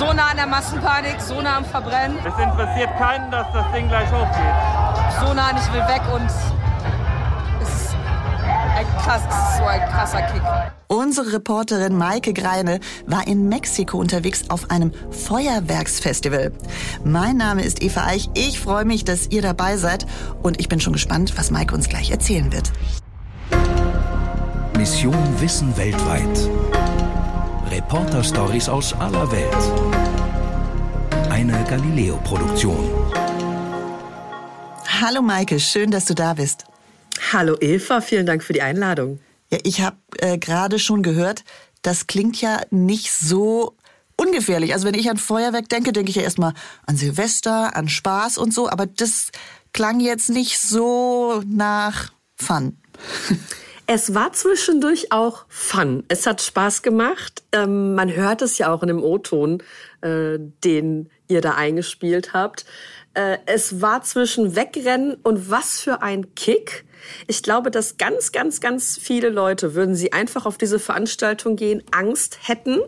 so nah an der Massenpanik, so nah am Verbrennen. Es interessiert keinen, dass das Ding gleich hochgeht. So nah und ich will weg und es ist, ein krass, es ist so ein krasser Kick. Unsere Reporterin Maike Greine war in Mexiko unterwegs auf einem Feuerwerksfestival. Mein Name ist Eva Eich. Ich freue mich, dass ihr dabei seid und ich bin schon gespannt, was Maike uns gleich erzählen wird. Mission Wissen weltweit. Reporter-Stories aus aller Welt. Eine Galileo-Produktion. Hallo Maike, schön, dass du da bist. Hallo Eva, vielen Dank für die Einladung. Ja, ich habe äh, gerade schon gehört, das klingt ja nicht so ungefährlich. Also wenn ich an Feuerwerk denke, denke ich ja erstmal an Silvester, an Spaß und so, aber das klang jetzt nicht so nach Fun. Es war zwischendurch auch Fun. Es hat Spaß gemacht. Ähm, man hört es ja auch in dem O-Ton, äh, den ihr da eingespielt habt. Äh, es war zwischen Wegrennen und was für ein Kick. Ich glaube, dass ganz, ganz, ganz viele Leute, würden sie einfach auf diese Veranstaltung gehen, Angst hätten.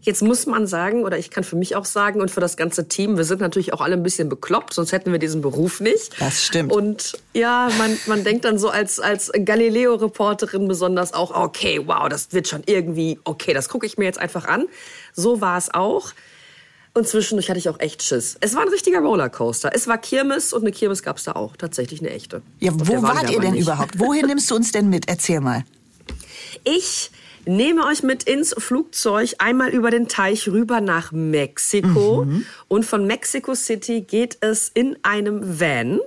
Jetzt muss man sagen, oder ich kann für mich auch sagen und für das ganze Team, wir sind natürlich auch alle ein bisschen bekloppt, sonst hätten wir diesen Beruf nicht. Das stimmt. Und ja, man, man denkt dann so als, als Galileo-Reporterin besonders auch, okay, wow, das wird schon irgendwie, okay, das gucke ich mir jetzt einfach an. So war es auch. Und zwischendurch hatte ich auch echt Schiss. Es war ein richtiger Rollercoaster. Es war Kirmes und eine Kirmes gab es da auch. Tatsächlich eine echte. Ja, Und wo wart ihr denn nicht. überhaupt? Wohin nimmst du uns denn mit? Erzähl mal. Ich nehme euch mit ins Flugzeug einmal über den Teich rüber nach Mexiko. Und von Mexico City geht es in einem Van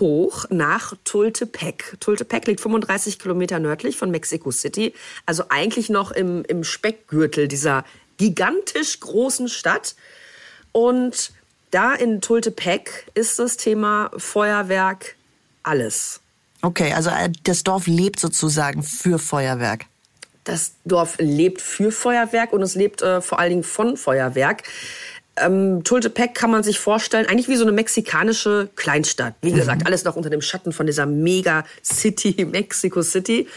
hoch nach Tultepec. Tultepec liegt 35 Kilometer nördlich von Mexico City. Also eigentlich noch im, im Speckgürtel dieser gigantisch großen Stadt. Und da in Tultepec ist das Thema Feuerwerk alles. Okay, also äh, das Dorf lebt sozusagen für Feuerwerk. Das Dorf lebt für Feuerwerk und es lebt äh, vor allen Dingen von Feuerwerk. Ähm, Tultepec kann man sich vorstellen, eigentlich wie so eine mexikanische Kleinstadt. Wie gesagt, alles noch unter dem Schatten von dieser Mega-City, Mexico City.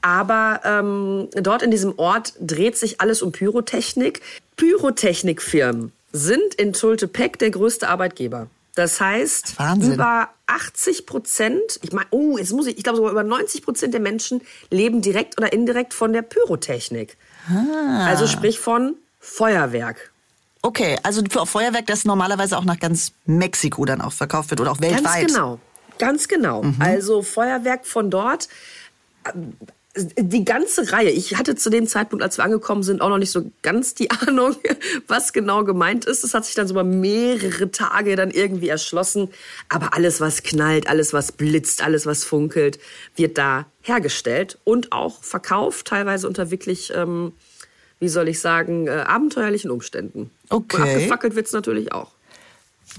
Aber ähm, dort in diesem Ort dreht sich alles um Pyrotechnik. Pyrotechnikfirmen sind in Tultepec der größte Arbeitgeber. Das heißt, Wahnsinn. über 80 Prozent, ich meine, oh, jetzt muss ich, ich glaube sogar über 90 Prozent der Menschen leben direkt oder indirekt von der Pyrotechnik. Also sprich von Feuerwerk. Okay, also für Feuerwerk, das normalerweise auch nach ganz Mexiko dann auch verkauft wird oder auch weltweit. Ganz genau. Ganz genau. Also Feuerwerk von dort. ähm, Die ganze Reihe. Ich hatte zu dem Zeitpunkt, als wir angekommen sind, auch noch nicht so ganz die Ahnung, was genau gemeint ist. Das hat sich dann so über mehrere Tage dann irgendwie erschlossen. Aber alles, was knallt, alles, was blitzt, alles, was funkelt, wird da hergestellt und auch verkauft, teilweise unter wirklich, ähm, wie soll ich sagen, äh, abenteuerlichen Umständen. Okay. Und abgefackelt wird's natürlich auch.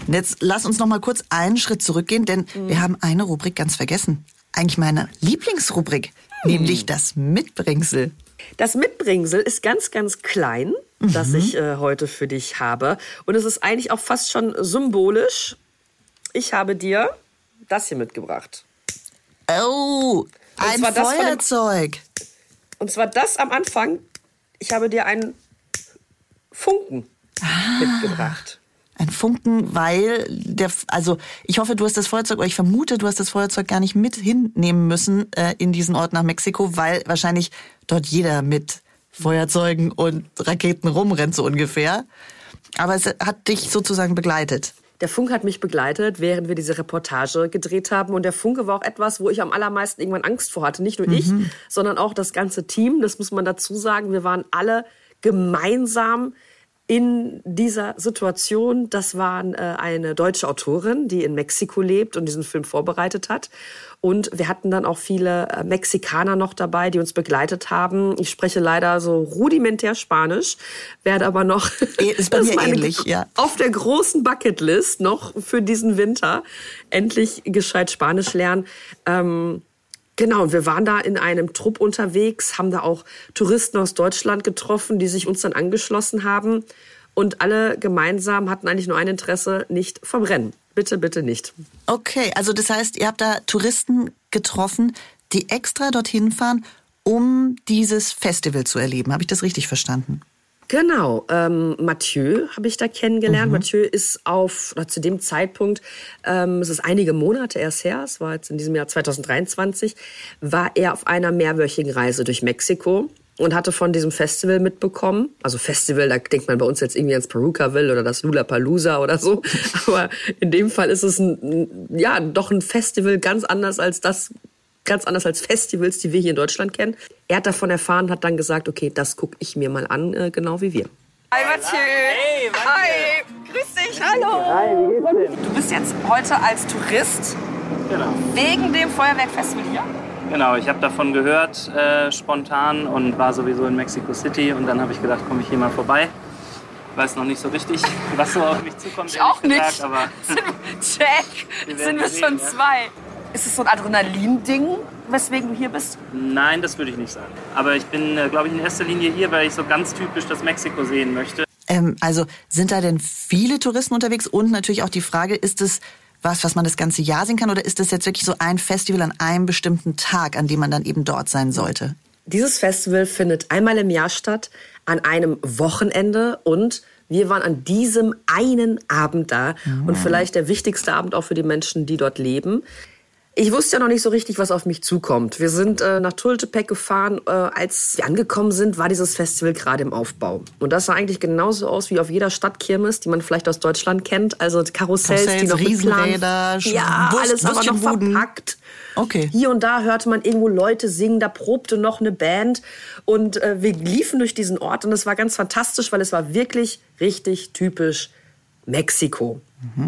Jetzt lass uns noch mal kurz einen Schritt zurückgehen, denn wir haben eine Rubrik ganz vergessen. Eigentlich meine Lieblingsrubrik, nämlich das Mitbringsel. Das Mitbringsel ist ganz, ganz klein, das ich äh, heute für dich habe. Und es ist eigentlich auch fast schon symbolisch. Ich habe dir das hier mitgebracht. Oh, ein von dem- Feuerzeug. Und zwar das am Anfang. Ich habe dir einen Funken mitgebracht. Ein Funken, weil der, also ich hoffe, du hast das Feuerzeug, oder ich vermute, du hast das Feuerzeug gar nicht mit hinnehmen müssen äh, in diesen Ort nach Mexiko, weil wahrscheinlich dort jeder mit Feuerzeugen und Raketen rumrennt, so ungefähr. Aber es hat dich sozusagen begleitet. Der Funke hat mich begleitet, während wir diese Reportage gedreht haben. Und der Funke war auch etwas, wo ich am allermeisten irgendwann Angst vor hatte. Nicht nur ich, sondern auch das ganze Team. Das muss man dazu sagen. Wir waren alle gemeinsam in dieser Situation. Das war äh, eine deutsche Autorin, die in Mexiko lebt und diesen Film vorbereitet hat. Und wir hatten dann auch viele äh, Mexikaner noch dabei, die uns begleitet haben. Ich spreche leider so rudimentär Spanisch, werde aber noch Ist bei mir ähnlich, ja. auf der großen Bucketlist noch für diesen Winter endlich gescheit Spanisch lernen. Ähm, genau, und wir waren da in einem Trupp unterwegs, haben da auch Touristen aus Deutschland getroffen, die sich uns dann angeschlossen haben. Und alle gemeinsam hatten eigentlich nur ein Interesse, nicht verbrennen. Bitte, bitte nicht. Okay, also das heißt, ihr habt da Touristen getroffen, die extra dorthin fahren, um dieses Festival zu erleben. Habe ich das richtig verstanden? Genau, ähm, Mathieu habe ich da kennengelernt. Mathieu ist auf, oder zu dem Zeitpunkt, ähm, es ist einige Monate erst her, es war jetzt in diesem Jahr 2023, war er auf einer mehrwöchigen Reise durch Mexiko und hatte von diesem Festival mitbekommen. Also Festival, da denkt man bei uns jetzt irgendwie ans Perukaville oder das Lollapalooza oder so. Aber in dem Fall ist es ein, ja, doch ein Festival ganz anders als das, ganz anders als Festivals, die wir hier in Deutschland kennen. Er hat davon erfahren, hat dann gesagt, okay, das gucke ich mir mal an, äh, genau wie wir. Hi Mathieu. Hey, Hi. Grüß dich. Hallo. Hi, wie geht's denn? Du bist jetzt heute als Tourist Genau. wegen dem Feuerwerkfestival hier. Genau, ich habe davon gehört äh, spontan und war sowieso in Mexico City und dann habe ich gedacht, komme ich hier mal vorbei. Weiß noch nicht so richtig, was so auf mich zukommt. Ich auch ehrlich nicht. Gesagt, aber Check. Wir Sind wir schon ja. zwei. Ist es so ein Adrenalin-Ding, weswegen du hier bist? nein, das würde ich nicht sagen. Aber ich bin, äh, glaube ich, in erster Linie hier, weil ich so ganz typisch das Mexiko sehen möchte. Ähm, also sind da denn viele Touristen unterwegs? Und natürlich auch die Frage, ist es was, was man das ganze Jahr sehen kann? Oder ist das jetzt wirklich so ein Festival an einem bestimmten Tag, an dem man dann eben dort sein sollte? Dieses Festival findet einmal im Jahr statt, an einem Wochenende und wir waren an diesem einen Abend da und vielleicht der wichtigste Abend auch für die Menschen, die dort leben. Ich wusste ja noch nicht so richtig, was auf mich zukommt. Wir sind äh, nach Tultepec gefahren. Äh, als wir angekommen sind, war dieses Festival gerade im Aufbau. Und das sah eigentlich genauso aus wie auf jeder Stadtkirmes, die man vielleicht aus Deutschland kennt. Also Karussells, die Karussells, noch mit Plan- Riesenräder, ja, Wurst- alles aber noch Würstchenbuden. verpackt. Okay. Hier und da hörte man irgendwo Leute singen, da probte noch eine Band und äh, wir liefen durch diesen Ort und es war ganz fantastisch, weil es war wirklich richtig typisch Mexiko.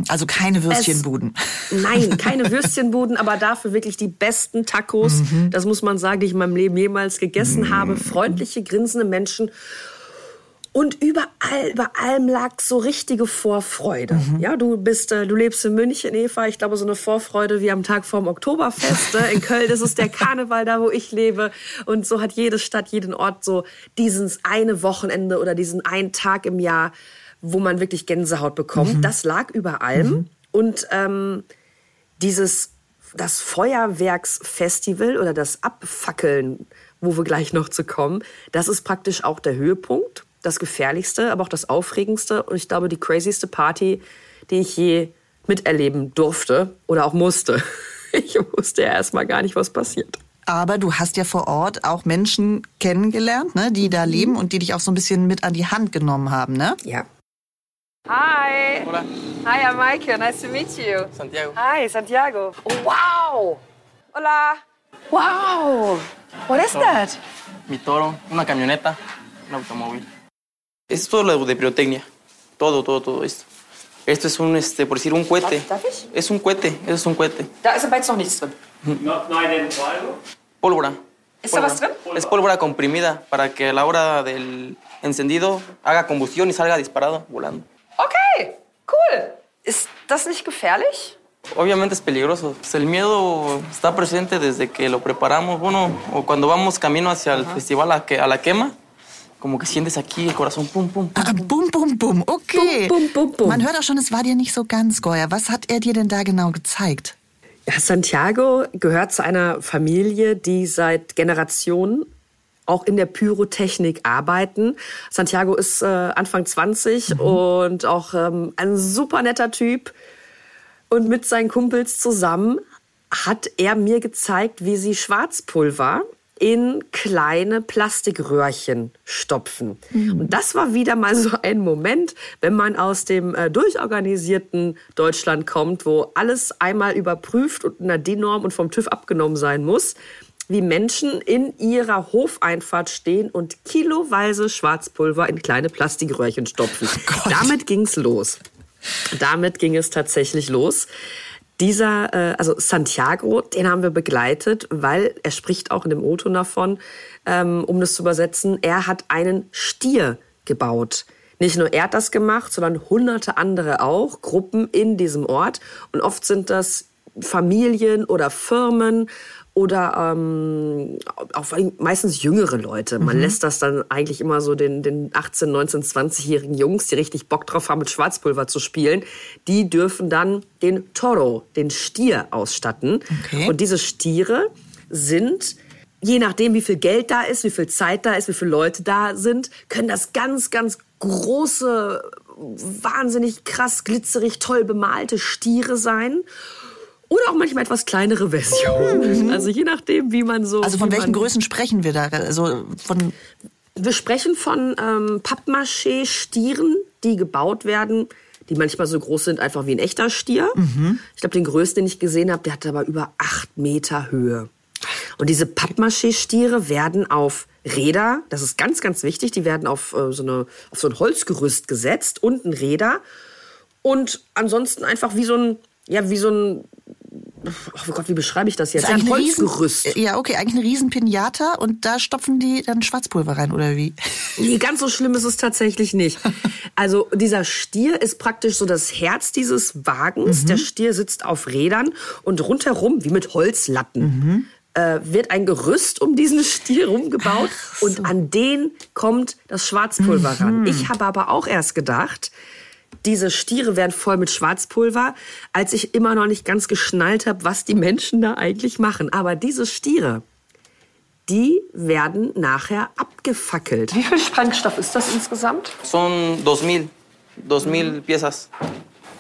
Also keine Würstchenbuden. Nein, keine Würstchenbuden, aber dafür wirklich die besten Tacos, das muss man sagen, die ich in meinem Leben jemals gegessen habe. Freundliche, grinsende Menschen. Und überall, über allem lag so richtige Vorfreude. Ja, du bist, äh, du lebst in München, Eva. Ich glaube, so eine Vorfreude wie am Tag vorm Oktoberfest. ne? In Köln ist es der Karneval, da wo ich lebe. Und so hat jede Stadt, jeden Ort so dieses eine Wochenende oder diesen einen Tag im Jahr, wo man wirklich Gänsehaut bekommt. Das lag über allem. Und ähm, dieses das Feuerwerksfestival oder das Abfackeln, wo wir gleich noch zu kommen, das ist praktisch auch der Höhepunkt, das gefährlichste, aber auch das aufregendste und ich glaube die crazyste Party, die ich je miterleben durfte oder auch musste. Ich wusste ja erstmal gar nicht, was passiert. Aber du hast ja vor Ort auch Menschen kennengelernt, ne, die da leben und die dich auch so ein bisschen mit an die Hand genommen haben, ne? Ja. Hi. Hola, Hi, I'm Maike. Nice to meet you. Santiago. Hi, Santiago. Oh, wow. Hola. Wow. What is that? Mi toro, una camioneta, un automóvil. Esto es lo de pirotecnia. Todo, todo, todo esto. Esto es un, este, por decir, un cohete. Darf- darf ich? Es un cohete, eso es un cohete. Da ist aber jetzt noch nichts drin. Pólvora. ¿Ist da was Pólvora. Es pólvora comprimida para que a la hora del encendido haga combustión y salga disparado, volando. Okay, cool. Ist das nicht gefährlich? Obviamente es peligroso. Pues el miedo está presente desde que lo preparamos. Bueno, o cuando vamos camino hacia el festival a, que, a la quema, como que sientes aquí el corazón pum, pum, pum. Ah, bum, bum, bum, okay. Bum, bum, bum, bum. Man hört auch schon, es war dir nicht so ganz geuer. Was hat er dir denn da genau gezeigt? Santiago gehört zu einer Familie, die seit Generationen auch in der Pyrotechnik arbeiten. Santiago ist äh, Anfang 20 und auch ähm, ein super netter Typ. Und mit seinen Kumpels zusammen hat er mir gezeigt, wie sie Schwarzpulver in kleine Plastikröhrchen stopfen. Und das war wieder mal so ein Moment, wenn man aus dem äh, durchorganisierten Deutschland kommt, wo alles einmal überprüft und einer DIN-Norm und vom TÜV abgenommen sein muss, wie Menschen in ihrer Hofeinfahrt stehen und kiloweise Schwarzpulver in kleine Plastikröhrchen stopfen. Damit ging's los. Damit ging es tatsächlich los. Dieser, äh, also Santiago, den haben wir begleitet, weil er spricht auch in dem O-Ton davon, ähm, um das zu übersetzen, er hat einen Stier gebaut. Nicht nur er hat das gemacht, sondern hunderte andere auch, Gruppen in diesem Ort. Und oft sind das Familien oder Firmen oder ähm, auch meistens jüngere Leute. Man lässt das dann eigentlich immer so den, den 18, 19, 20-jährigen Jungs, die richtig Bock drauf haben, mit Schwarzpulver zu spielen, die dürfen dann den Toro, den Stier ausstatten. Okay. Und diese Stiere sind je nachdem, wie viel Geld da ist, wie viel Zeit da ist, wie viele Leute da sind, können das ganz, ganz große, wahnsinnig krass, glitzerig, toll bemalte Stiere sein. Oder auch manchmal etwas kleinere Versionen. Also je nachdem, wie man so. Also von welchen Größen sprechen wir da? Also von Wir sprechen von ähm, Pappmaché-Stieren, die gebaut werden, die manchmal so groß sind, einfach wie ein echter Stier. Ich glaube, den größten, den ich gesehen habe, der hatte aber über acht Meter Höhe. Und diese Pappmaché-Stiere werden auf Räder, das ist ganz, ganz wichtig, die werden auf, äh, so, eine, auf so ein Holzgerüst gesetzt, unten Räder. Und ansonsten einfach wie so ein, ja, wie so ein, oh Gott, wie beschreibe ich das jetzt? ist Ein eine riesen- Holzgerüst. Ja, okay, eigentlich eine riesen Pinata und da stopfen die dann Schwarzpulver rein oder wie? Nee, ganz so schlimm ist es tatsächlich nicht. Also dieser Stier ist praktisch so das Herz dieses Wagens. Der Stier sitzt auf Rädern und rundherum, wie mit Holzlatten, äh, wird ein Gerüst um diesen Stier rumgebaut und an den kommt das Schwarzpulver ran. Ich habe aber auch erst gedacht, diese Stiere wären voll mit Schwarzpulver, als ich immer noch nicht ganz geschnallt habe, was die Menschen da eigentlich machen. Aber diese Stiere, die werden nachher abgefackelt. Wie viel Sprengstoff ist das insgesamt? Son 2000, 2000 piezas.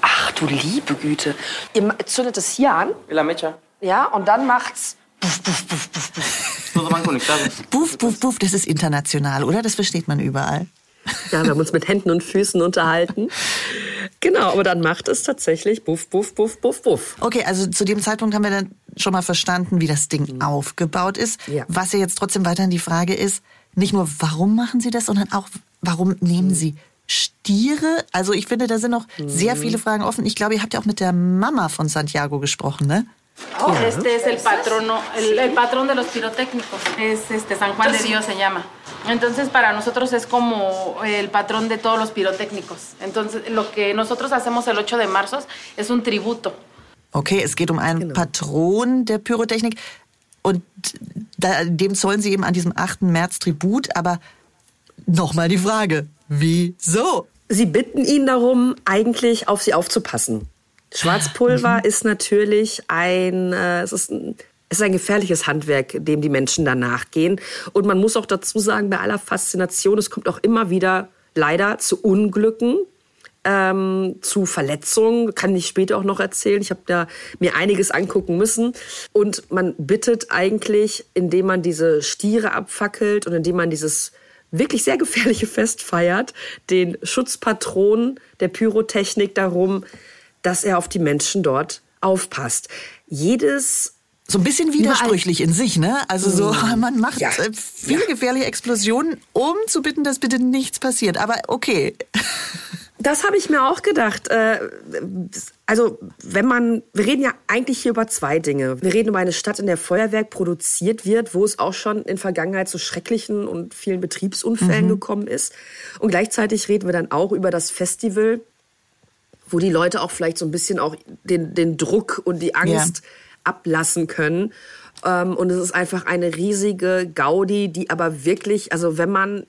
Ach du liebe Güte. Ihr zündet es hier an, la mecha. ja, und dann macht's. Van conectados. Buff, buff, buff, das ist international, oder? Das versteht man überall. Ja, wir haben uns mit Händen und Füßen unterhalten. Genau, aber dann macht es tatsächlich buff, buff, buff, buff, buff. Okay, also zu dem Zeitpunkt haben wir dann schon mal verstanden, wie das Ding aufgebaut ist. Ja. Was ja jetzt trotzdem weiterhin die Frage ist, nicht nur warum machen Sie das, sondern auch warum nehmen Sie Stiere? Also ich finde, da sind noch sehr viele Fragen offen. Ich glaube, ihr habt ja auch mit der Mama von Santiago gesprochen, ne? Este es el patrono, el, el patrón de los pirotécnicos. Es este San Juan de Dios se llama. Entonces para nosotros es como el patrón de todos los pirotécnicos. Entonces lo que nosotros hacemos el 8 de marzo es un tributo. Okay, es geht um einen Patron der Pyrotechnik und da, dem zollen Sie eben an diesem 8. März Tribut. Aber nochmal die Frage, wieso? Sie bitten ihn darum, eigentlich auf sie aufzupassen. Schwarzpulver ist natürlich ein, äh, es ist ein, es ist ein gefährliches Handwerk, dem die Menschen danach gehen. Und man muss auch dazu sagen, bei aller Faszination, es kommt auch immer wieder leider zu Unglücken, ähm, zu Verletzungen, kann ich später auch noch erzählen. Ich habe da mir einiges angucken müssen. Und man bittet eigentlich, indem man diese Stiere abfackelt und indem man dieses wirklich sehr gefährliche Fest feiert, den Schutzpatron der Pyrotechnik darum, dass er auf die Menschen dort aufpasst. Jedes So ein bisschen widersprüchlich in sich, ne? Also so, man macht Ja. äh, viele gefährliche Explosionen, um zu bitten, dass bitte nichts passiert. Aber okay. Das habe ich mir auch gedacht. Äh, Also, wenn man, wir reden ja eigentlich hier über zwei Dinge. Wir reden über eine Stadt, in der Feuerwerk produziert wird, wo es auch schon in Vergangenheit zu schrecklichen und vielen Betriebsunfällen gekommen ist. Und gleichzeitig reden wir dann auch über das Festival, wo die Leute auch vielleicht so ein bisschen auch den, den Druck und die Angst ablassen können. Ähm, und es ist einfach eine riesige Gaudi, die aber wirklich, also wenn man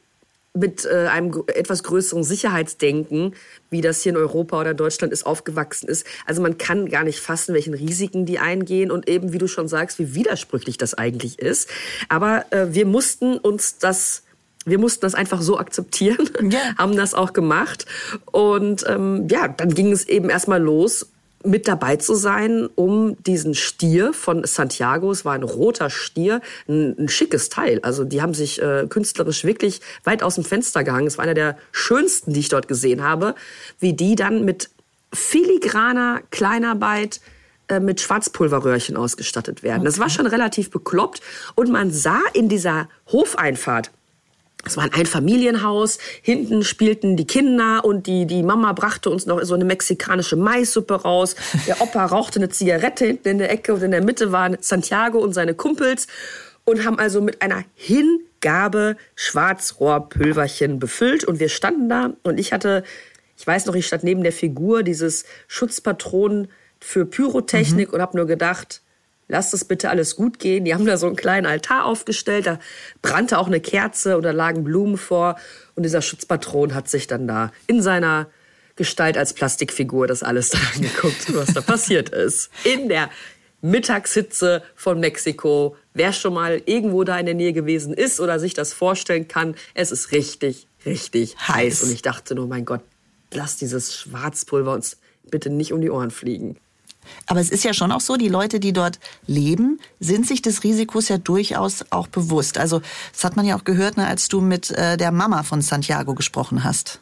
mit äh, einem etwas größeren Sicherheitsdenken, wie das hier in Europa oder Deutschland ist, aufgewachsen ist. Also man kann gar nicht fassen, welchen Risiken die eingehen und eben, wie du schon sagst, wie widersprüchlich das eigentlich ist. Aber äh, wir mussten uns das wir mussten das einfach so akzeptieren, Ja. haben das auch gemacht. Und ähm, ja, dann ging es eben erstmal los, mit dabei zu sein, um diesen Stier von Santiago, es war ein roter Stier, ein, ein schickes Teil. Also die haben sich äh, künstlerisch wirklich weit aus dem Fenster gehangen. Es war einer der schönsten, die ich dort gesehen habe, wie die dann mit filigraner Kleinarbeit äh, mit Schwarzpulverröhrchen ausgestattet werden. Das war schon relativ bekloppt und man sah in dieser Hofeinfahrt, es war ein Einfamilienhaus, hinten spielten die Kinder und die, die Mama brachte uns noch so eine mexikanische Maissuppe raus. Der Opa rauchte eine Zigarette hinten in der Ecke und in der Mitte waren Santiago und seine Kumpels und haben also mit einer Hingabe Schwarzrohrpülverchen befüllt. Und wir standen da und ich hatte, ich weiß noch, ich stand neben der Figur dieses Schutzpatronen für Pyrotechnik und habe nur gedacht, lasst es bitte alles gut gehen. Die haben da so einen kleinen Altar aufgestellt, da brannte auch eine Kerze und da lagen Blumen vor. Und dieser Schutzpatron hat sich dann da in seiner Gestalt als Plastikfigur das alles da angeguckt, was da passiert ist. In der Mittagshitze von Mexiko wer schon mal irgendwo da in der Nähe gewesen ist oder sich das vorstellen kann, es ist richtig, richtig heiß. heiß. Und ich dachte nur, mein Gott, lass dieses Schwarzpulver uns bitte nicht um die Ohren fliegen. Aber es ist ja schon auch so, die Leute, die dort leben, sind sich des Risikos ja durchaus auch bewusst. Also das hat man ja auch gehört, ne, als du mit äh, der Mama von Santiago gesprochen hast.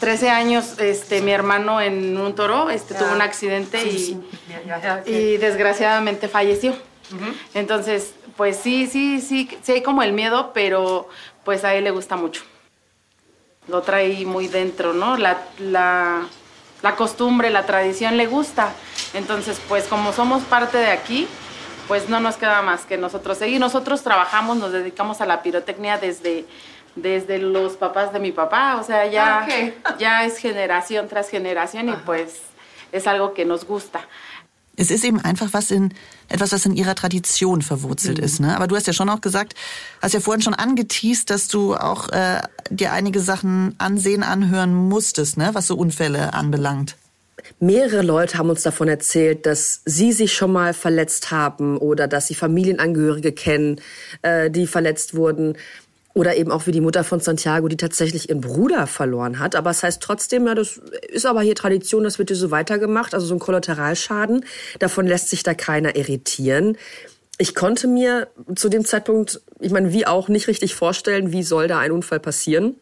13 años este, mi hermano en un toro este, tuvo un accidente y, y desgraciadamente falleció. Entonces, pues sí, sí, sí, sí hay como el miedo, pero pues a él le gusta mucho. Lo trae muy dentro, ¿no? La, la, la costumbre, la tradición le gusta. Entonces, pues como somos parte de aquí, pues no nos queda más que nosotros seguir. Nosotros trabajamos, nos dedicamos a la pirotecnia desde, desde los papás de mi papá, o sea, ya, ah, ya es generación tras generación y pues es algo que nos gusta. Es ist eben einfach was in, etwas, was in ihrer Tradition verwurzelt mhm. ist. Ne? Aber du hast ja schon auch gesagt, hast ja vorhin schon angeteased, dass du auch äh, dir einige Sachen ansehen, anhören musstest, ne? was so Unfälle anbelangt. Mehrere Leute haben uns davon erzählt, dass sie sich schon mal verletzt haben oder dass sie Familienangehörige kennen, äh, die verletzt wurden. Oder eben auch wie die Mutter von Santiago, die tatsächlich ihren Bruder verloren hat. Aber es heißt trotzdem, ja, das ist aber hier Tradition, das wird hier so weitergemacht. Also so ein Kollateralschaden, davon lässt sich da keiner irritieren. Ich konnte mir zu dem Zeitpunkt, ich meine, wie auch nicht richtig vorstellen, wie soll da ein Unfall passieren.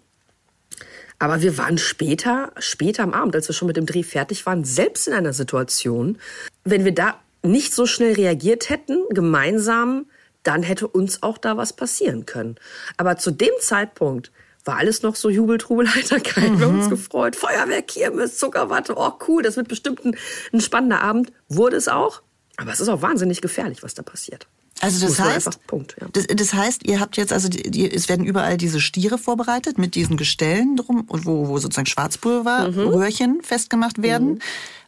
Aber wir waren später, später am Abend, als wir schon mit dem Dreh fertig waren, selbst in einer Situation, wenn wir da nicht so schnell reagiert hätten, gemeinsam, dann hätte uns auch da was passieren können. Aber zu dem Zeitpunkt war alles noch so Jubel, Trubel, Heiterkeit. Mhm. Wir haben uns gefreut. Feuerwerk, Kirmes, Zuckerwatte. Oh, cool, das wird bestimmt ein, ein spannender Abend. Wurde es auch. Aber es ist auch wahnsinnig gefährlich, was da passiert. Also das heißt, Punkt, ja. das, das, heißt, ihr habt jetzt also, die, es werden überall diese Stiere vorbereitet mit diesen Gestellen drum, wo, wo sozusagen Schwarzpulver, mhm. Röhrchen festgemacht werden. Mhm.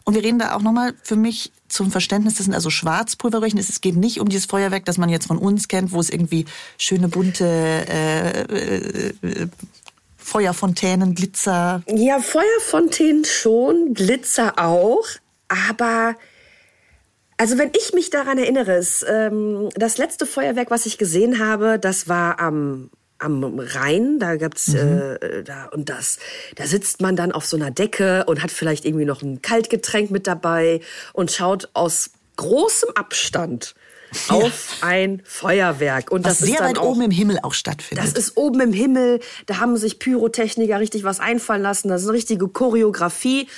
Und wir reden da auch nochmal für mich zum Verständnis, das sind also Schwarzpulverröhrchen. Es geht nicht um dieses Feuerwerk, das man jetzt von uns kennt, wo es irgendwie schöne bunte äh, äh, Feuerfontänen, Glitzer. Ja, Feuerfontänen schon, Glitzer auch, aber also wenn ich mich daran erinnere, ist, ähm, das letzte Feuerwerk, was ich gesehen habe, das war am am Rhein, da gibt's mhm. äh, da und das, da sitzt man dann auf so einer Decke und hat vielleicht irgendwie noch ein Kaltgetränk mit dabei und schaut aus großem Abstand ja. auf ein Feuerwerk. Und was das sehr ist dann weit auch, oben im Himmel auch stattfindet. Das ist oben im Himmel. Da haben sich Pyrotechniker richtig was einfallen lassen. Das ist eine richtige Choreografie.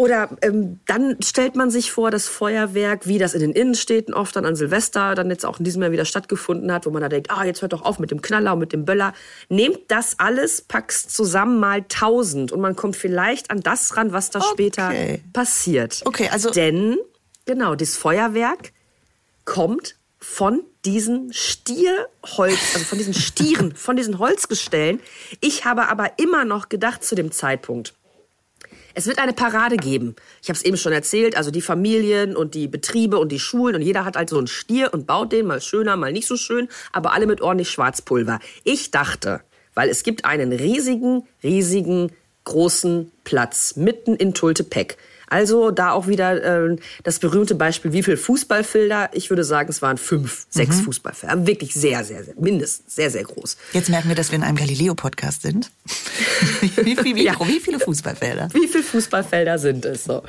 Oder ähm, dann stellt man sich vor, das Feuerwerk, wie das in den Innenstädten oft dann an Silvester dann jetzt auch in diesem Jahr wieder stattgefunden hat, wo man da denkt, ah, jetzt hört doch auf mit dem Knaller und mit dem Böller. Nehmt das alles, packst zusammen mal tausend und man kommt vielleicht an das ran, was da okay. später passiert. Okay, also. Denn, genau, das Feuerwerk kommt von diesen Stierholz, also von diesen Stieren, von diesen Holzgestellen. Ich habe aber immer noch gedacht zu dem Zeitpunkt, es wird eine Parade geben. Ich habe es eben schon erzählt, also die Familien und die Betriebe und die Schulen und jeder hat halt so einen Stier und baut den mal schöner, mal nicht so schön, aber alle mit ordentlich Schwarzpulver. Ich dachte, weil es gibt einen riesigen, riesigen, großen Platz mitten in Tultepec. Also da auch wieder äh, das berühmte Beispiel, wie viel Fußballfelder? Ich würde sagen, es waren fünf, sechs mhm. Fußballfelder. Wirklich sehr, sehr, sehr, mindestens sehr, sehr groß. Jetzt merken wir, dass wir in einem Galileo-Podcast sind. wie, viel, wie, ja. wie, viele Fußballfelder? Wie viele Fußballfelder sind es so?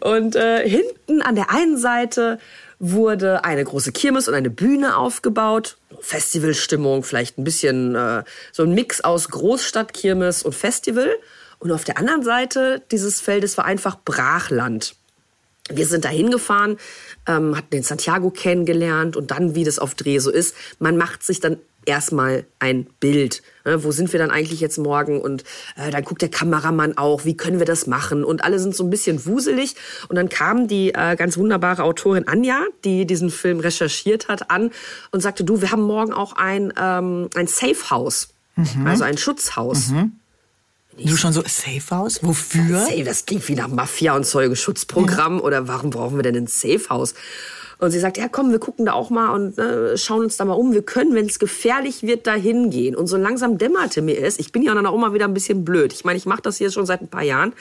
Und äh, hinten an der einen Seite wurde eine große Kirmes und eine Bühne aufgebaut. Festivalstimmung, vielleicht ein bisschen äh, so ein Mix aus Großstadtkirmes und Festival. Und auf der anderen Seite dieses Feldes war einfach Brachland. Wir sind da hingefahren, ähm, hatten den Santiago kennengelernt und dann, wie das auf Dreh so ist, man macht sich dann erstmal ein Bild. Ne, wo sind wir dann eigentlich jetzt morgen? Und äh, dann guckt der Kameramann auch, wie können wir das machen? Und alle sind so ein bisschen wuselig. Und dann kam die äh, ganz wunderbare Autorin Anja, die diesen Film recherchiert hat, an und sagte, du, wir haben morgen auch ein, ähm, ein Safe House, mhm. also ein Schutzhaus. Mhm. Du schon so Safe House? Wofür? Das klingt wie nach Mafia- und Zeugenschutzprogramm. Ja. Oder warum brauchen wir denn ein Safe House? Und sie sagt, ja komm, wir gucken da auch mal und äh, schauen uns da mal um. Wir können, wenn es gefährlich wird, da hingehen. Und so langsam dämmerte mir es. Ich bin ja dann auch immer wieder ein bisschen blöd. Ich meine, ich mache das hier schon seit ein paar Jahren.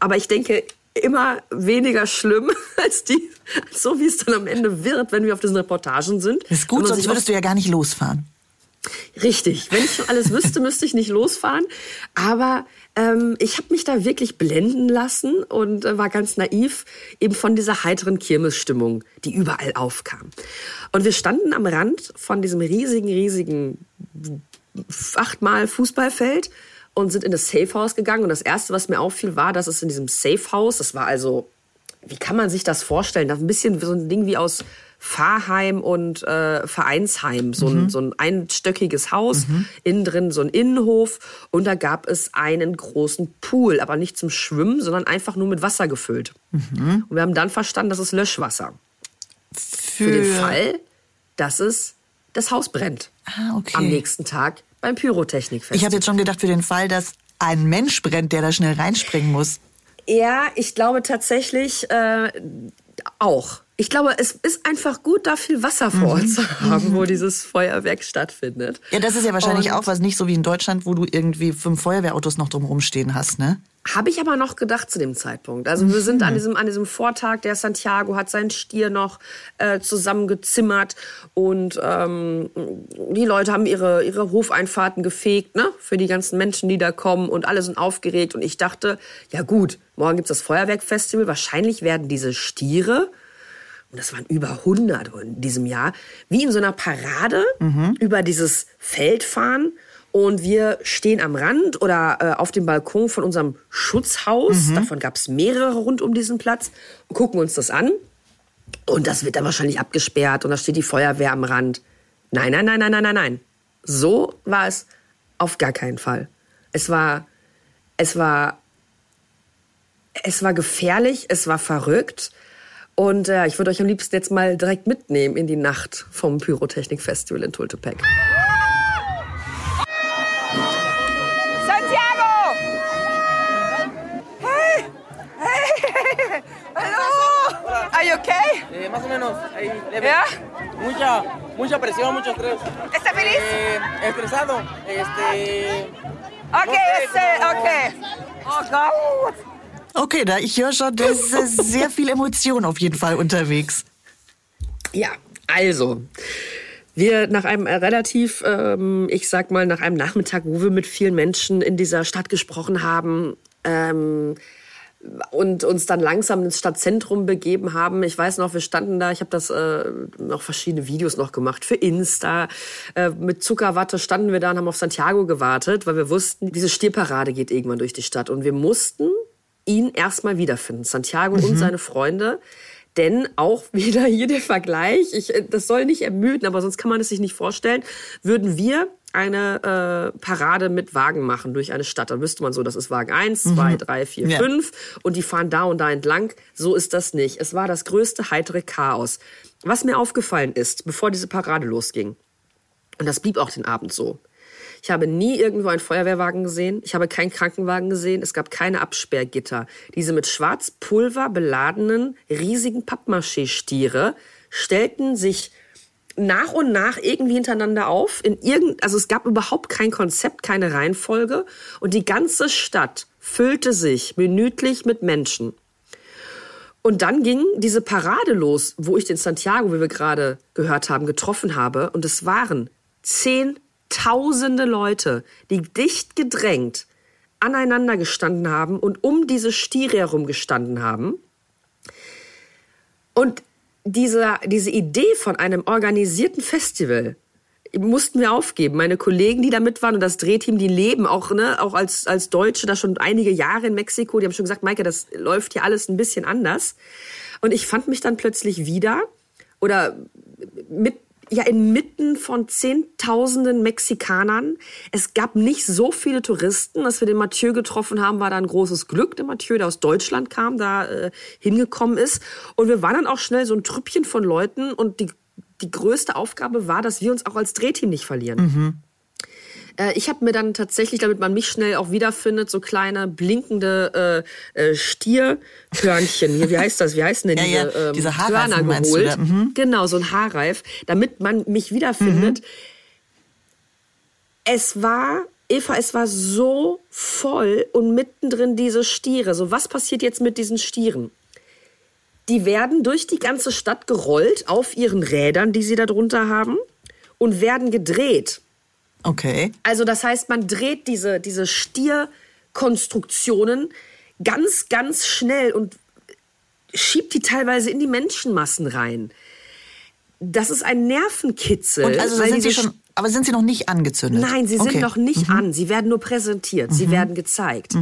Aber ich denke, immer weniger schlimm als die, so wie es dann am Ende wird, wenn wir auf diesen Reportagen sind. Das ist gut, sonst würdest du ja gar nicht losfahren. Richtig. Wenn ich schon alles wüsste, müsste ich nicht losfahren. Aber ähm, ich habe mich da wirklich blenden lassen und äh, war ganz naiv eben von dieser heiteren Kirmesstimmung, die überall aufkam. Und wir standen am Rand von diesem riesigen, riesigen achtmal Fußballfeld und sind in das Safehouse gegangen. Und das Erste, was mir auffiel, war, dass es in diesem Safehouse, das war also, wie kann man sich das vorstellen? Das ist ein bisschen so ein Ding wie aus Pfarrheim und äh, Vereinsheim, so ein, so ein einstöckiges Haus, innen drin so ein Innenhof und da gab es einen großen Pool, aber nicht zum Schwimmen, sondern einfach nur mit Wasser gefüllt. Und wir haben dann verstanden, das ist Löschwasser. Für, den Fall, dass es das Haus brennt. Ah, okay. Am nächsten Tag beim Pyrotechnikfest. Ich habe jetzt schon gedacht, für den Fall, dass ein Mensch brennt, der da schnell reinspringen muss. Ja, ich glaube tatsächlich äh, auch. Ich glaube, es ist einfach gut, da viel Wasser vor Ort zu haben, wo dieses Feuerwerk stattfindet. Ja, das ist ja wahrscheinlich Und- auch was nicht so wie in Deutschland, wo du irgendwie fünf Feuerwehrautos noch drumherum stehen hast, ne? Habe ich aber noch gedacht zu dem Zeitpunkt. Also wir sind an diesem, an diesem Vortag, der Santiago hat seinen Stier noch äh, zusammengezimmert und ähm, die Leute haben ihre, ihre Hofeinfahrten gefegt, ne? Für die ganzen Menschen, die da kommen und alle sind aufgeregt. Und ich dachte, ja gut, morgen gibt's das Feuerwerkfestival. Wahrscheinlich werden diese Stiere, und das waren über 100 in diesem Jahr, wie in so einer Parade über dieses Feld fahren. Und wir stehen am Rand oder äh, auf dem Balkon von unserem Schutzhaus. Davon gab es mehrere rund um diesen Platz. Und gucken uns das an. Und das wird dann wahrscheinlich abgesperrt und da steht die Feuerwehr am Rand. Nein, nein, nein, nein, nein, nein, nein. So war es auf gar keinen Fall. Es war, es war, es war gefährlich, es war verrückt. Und äh, ich würde euch am liebsten jetzt mal direkt mitnehmen in die Nacht vom Pyrotechnik-Festival in Tultepec. Santiago! Hey! Hey! Hello! Are you okay? Eh, más o menos, ahí, leve. Yeah? Mucha, mucha presión, mucho estrés. ¿Está feliz? Eh, estresado. Este. Okay, no sé, uh, como- okay. Oh Gott! Okay, da ich höre schon, da ist äh, sehr viel Emotion auf jeden Fall unterwegs. Ja, also. Wir nach einem äh, relativ, ähm, ich sag mal, nach einem Nachmittag, wo wir mit vielen Menschen in dieser Stadt gesprochen haben, ähm, und uns dann langsam ins Stadtzentrum begeben haben. Ich weiß noch, wir standen da, ich habe das äh, noch verschiedene Videos noch gemacht für Insta. Äh, mit Zuckerwatte standen wir da und haben auf Santiago gewartet, weil wir wussten, diese Stierparade geht irgendwann durch die Stadt. Und wir mussten ihn erstmal wiederfinden, Santiago und seine Freunde. Denn auch wieder hier der Vergleich, ich, äh, das soll nicht ermüden, aber sonst kann man es sich nicht vorstellen, würden wir eine äh, Parade mit Wagen machen durch eine Stadt. Dann wüsste man so, das ist Wagen 1, 2, 3, 4, Ja. 5 und die fahren da und da entlang. So ist das nicht. Es war das größte heitere Chaos. Was mir aufgefallen ist, bevor diese Parade losging, und das blieb auch den Abend so. Ich habe nie irgendwo einen Feuerwehrwagen gesehen. Ich habe keinen Krankenwagen gesehen. Es gab keine Absperrgitter. Diese mit Schwarzpulver beladenen riesigen Pappmaché-Stiere stellten sich nach und nach irgendwie hintereinander auf. In irgend, also es gab überhaupt kein Konzept, keine Reihenfolge. Und die ganze Stadt füllte sich minütlich mit Menschen. Und dann ging diese Parade los, wo ich den Santiago, wie wir gerade gehört haben, getroffen habe. Und es waren zehntausende Leute, die dicht gedrängt aneinander gestanden haben und um diese Stiere herum gestanden haben. Und diese, diese Idee von einem organisierten Festival mussten wir aufgeben. Meine Kollegen, die da mit waren und das Drehteam, die leben auch, ne, auch als, als Deutsche da schon einige Jahre in Mexiko, die haben schon gesagt, Maike, das läuft hier alles ein bisschen anders. Und ich fand mich dann plötzlich wieder oder mit ja inmitten von Zehntausenden Mexikanern. Es gab nicht so viele Touristen. Dass wir den Mathieu getroffen haben, war da ein großes Glück. Der Mathieu, der aus Deutschland kam, da äh, hingekommen ist. Und wir waren dann auch schnell so ein Trüppchen von Leuten. Und die, die größte Aufgabe war, dass wir uns auch als Drehteam nicht verlieren. Äh, ich habe mir dann tatsächlich, damit man mich schnell auch wiederfindet, so kleine blinkende äh, äh, Stierhörnchen. Hier, wie heißt das? Wie heißen denn Ja, diese, ja, ähm, diese Haarreifen du geholt? Mhm. Genau, so ein Haarreif, damit man mich wiederfindet. Es war Eva, es war so voll und mittendrin diese Stiere. So, was passiert jetzt mit diesen Stieren? Die werden durch die ganze Stadt gerollt auf ihren Rädern, die sie da drunter haben, und werden gedreht. Okay. Also das heißt, man dreht diese, diese Stierkonstruktionen ganz, ganz schnell und schiebt die teilweise in die Menschenmassen rein. Das ist ein Nervenkitzel. Und also sind sie schon, aber sind sie noch nicht angezündet? Nein, sie sind okay. Mhm. noch nicht an. Sie werden nur präsentiert. Sie werden gezeigt.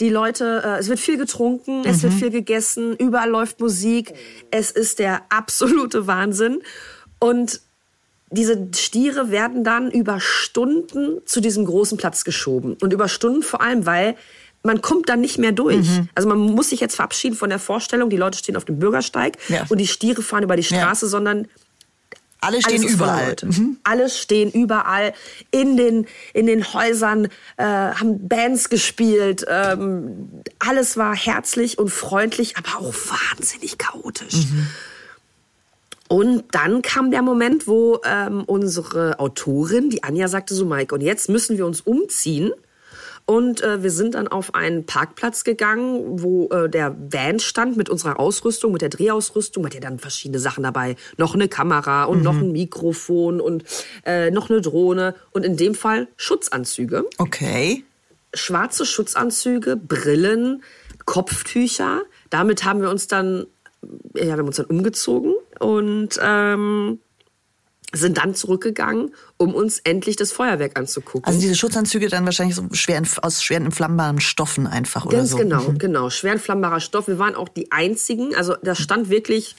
Die Leute, äh, es wird viel getrunken, es Mhm. wird viel gegessen, überall läuft Musik. Es ist der absolute Wahnsinn. Und diese Stiere werden dann über Stunden zu diesem großen Platz geschoben. Und über Stunden vor allem, weil man kommt dann nicht mehr durch. Mhm. Also man muss sich jetzt verabschieden von der Vorstellung, die Leute stehen auf dem Bürgersteig Ja. und die Stiere fahren über die Ja. Straße, sondern Alle stehen überall. Mhm. Alles stehen überall in den, in den Häusern, äh, haben Bands gespielt. Ähm, alles war herzlich und freundlich, aber auch wahnsinnig chaotisch. Mhm. Und dann kam der Moment, wo ähm, unsere Autorin, die Anja, sagte so, Mike, und jetzt müssen wir uns umziehen. Und äh, wir sind dann auf einen Parkplatz gegangen, wo äh, der Van stand mit unserer Ausrüstung, mit der Drehausrüstung, hat ja dann verschiedene Sachen dabei. Noch eine Kamera und noch ein Mikrofon und äh, noch eine Drohne und in dem Fall Schutzanzüge. Okay. Schwarze Schutzanzüge, Brillen, Kopftücher. Damit haben wir uns dann, ja, wir haben uns dann umgezogen und ähm, sind dann zurückgegangen, um uns endlich das Feuerwerk anzugucken. Also diese Schutzanzüge dann wahrscheinlich so schwer, aus schweren entflammbaren Stoffen einfach oder Ganz so. genau, Mhm. genau. Schwer entflammbarer Stoff. Wir waren auch die einzigen, also da stand wirklich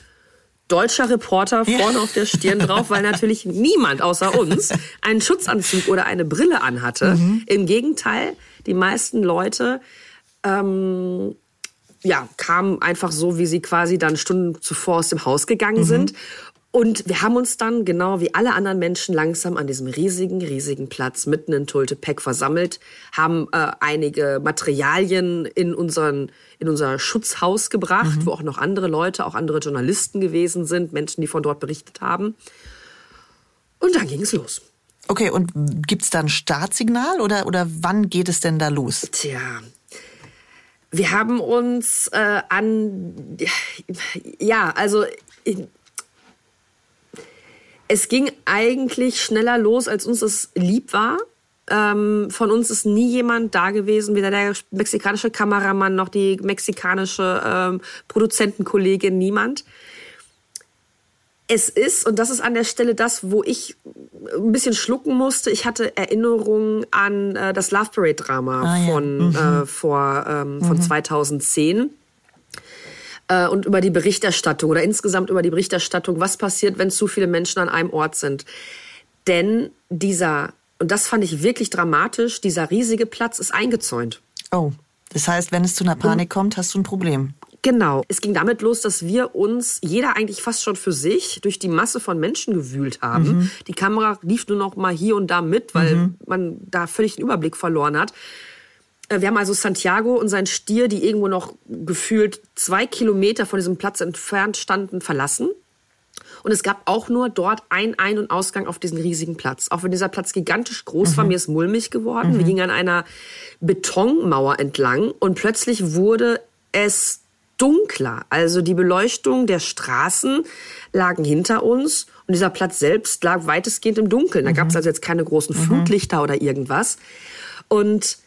deutscher Reporter vorne auf der Stirn drauf, weil natürlich niemand außer uns einen Schutzanzug oder eine Brille anhatte. Mhm. Im Gegenteil, die meisten Leute ähm, ja, kamen einfach so, wie sie quasi dann Stunden zuvor aus dem Haus gegangen sind. Und wir haben uns dann, genau wie alle anderen Menschen, langsam an diesem riesigen, riesigen Platz mitten in Tultepec versammelt, haben äh, einige Materialien in, unseren, in unser Schutzhaus gebracht, wo auch noch andere Leute, auch andere Journalisten gewesen sind, Menschen, die von dort berichtet haben. Und dann ging es los. Okay, und gibt's da ein Startsignal oder, oder wann geht es denn da los? Tja, wir haben uns äh, an, ja, also es ging eigentlich schneller los, als uns das lieb war. Ähm, von uns ist nie jemand da gewesen, weder der mexikanische Kameramann noch die mexikanische ähm, Produzentenkollegin, niemand. Es ist, und das ist an der Stelle das, wo ich ein bisschen schlucken musste, ich hatte Erinnerungen an äh, das Love Parade-Drama Ah, ja. von, äh, vor, ähm, von 2010 äh, und über die Berichterstattung oder insgesamt über die Berichterstattung, was passiert, wenn zu viele Menschen an einem Ort sind. Denn dieser, und das fand ich wirklich dramatisch, dieser riesige Platz ist eingezäunt. Oh, das heißt, wenn es zu einer Panik kommt, hast du ein Problem. Genau. Es ging damit los, dass wir uns, jeder eigentlich fast schon für sich, durch die Masse von Menschen gewühlt haben. Die Kamera lief nur noch mal hier und da mit, weil man da völlig den Überblick verloren hat. Äh, Wir haben also Santiago und sein Stier, die irgendwo noch gefühlt zwei Kilometer von diesem Platz entfernt standen, verlassen. Und es gab auch nur dort einen Ein- und Ausgang auf diesen riesigen Platz. Auch wenn dieser Platz gigantisch groß war, mir ist mulmig geworden. Wir gingen an einer Betonmauer entlang und plötzlich wurde es dunkler. Also die Beleuchtung der Straßen lagen hinter uns und dieser Platz selbst lag weitestgehend im Dunkeln. Da gab es also jetzt keine großen Flutlichter oder irgendwas. Und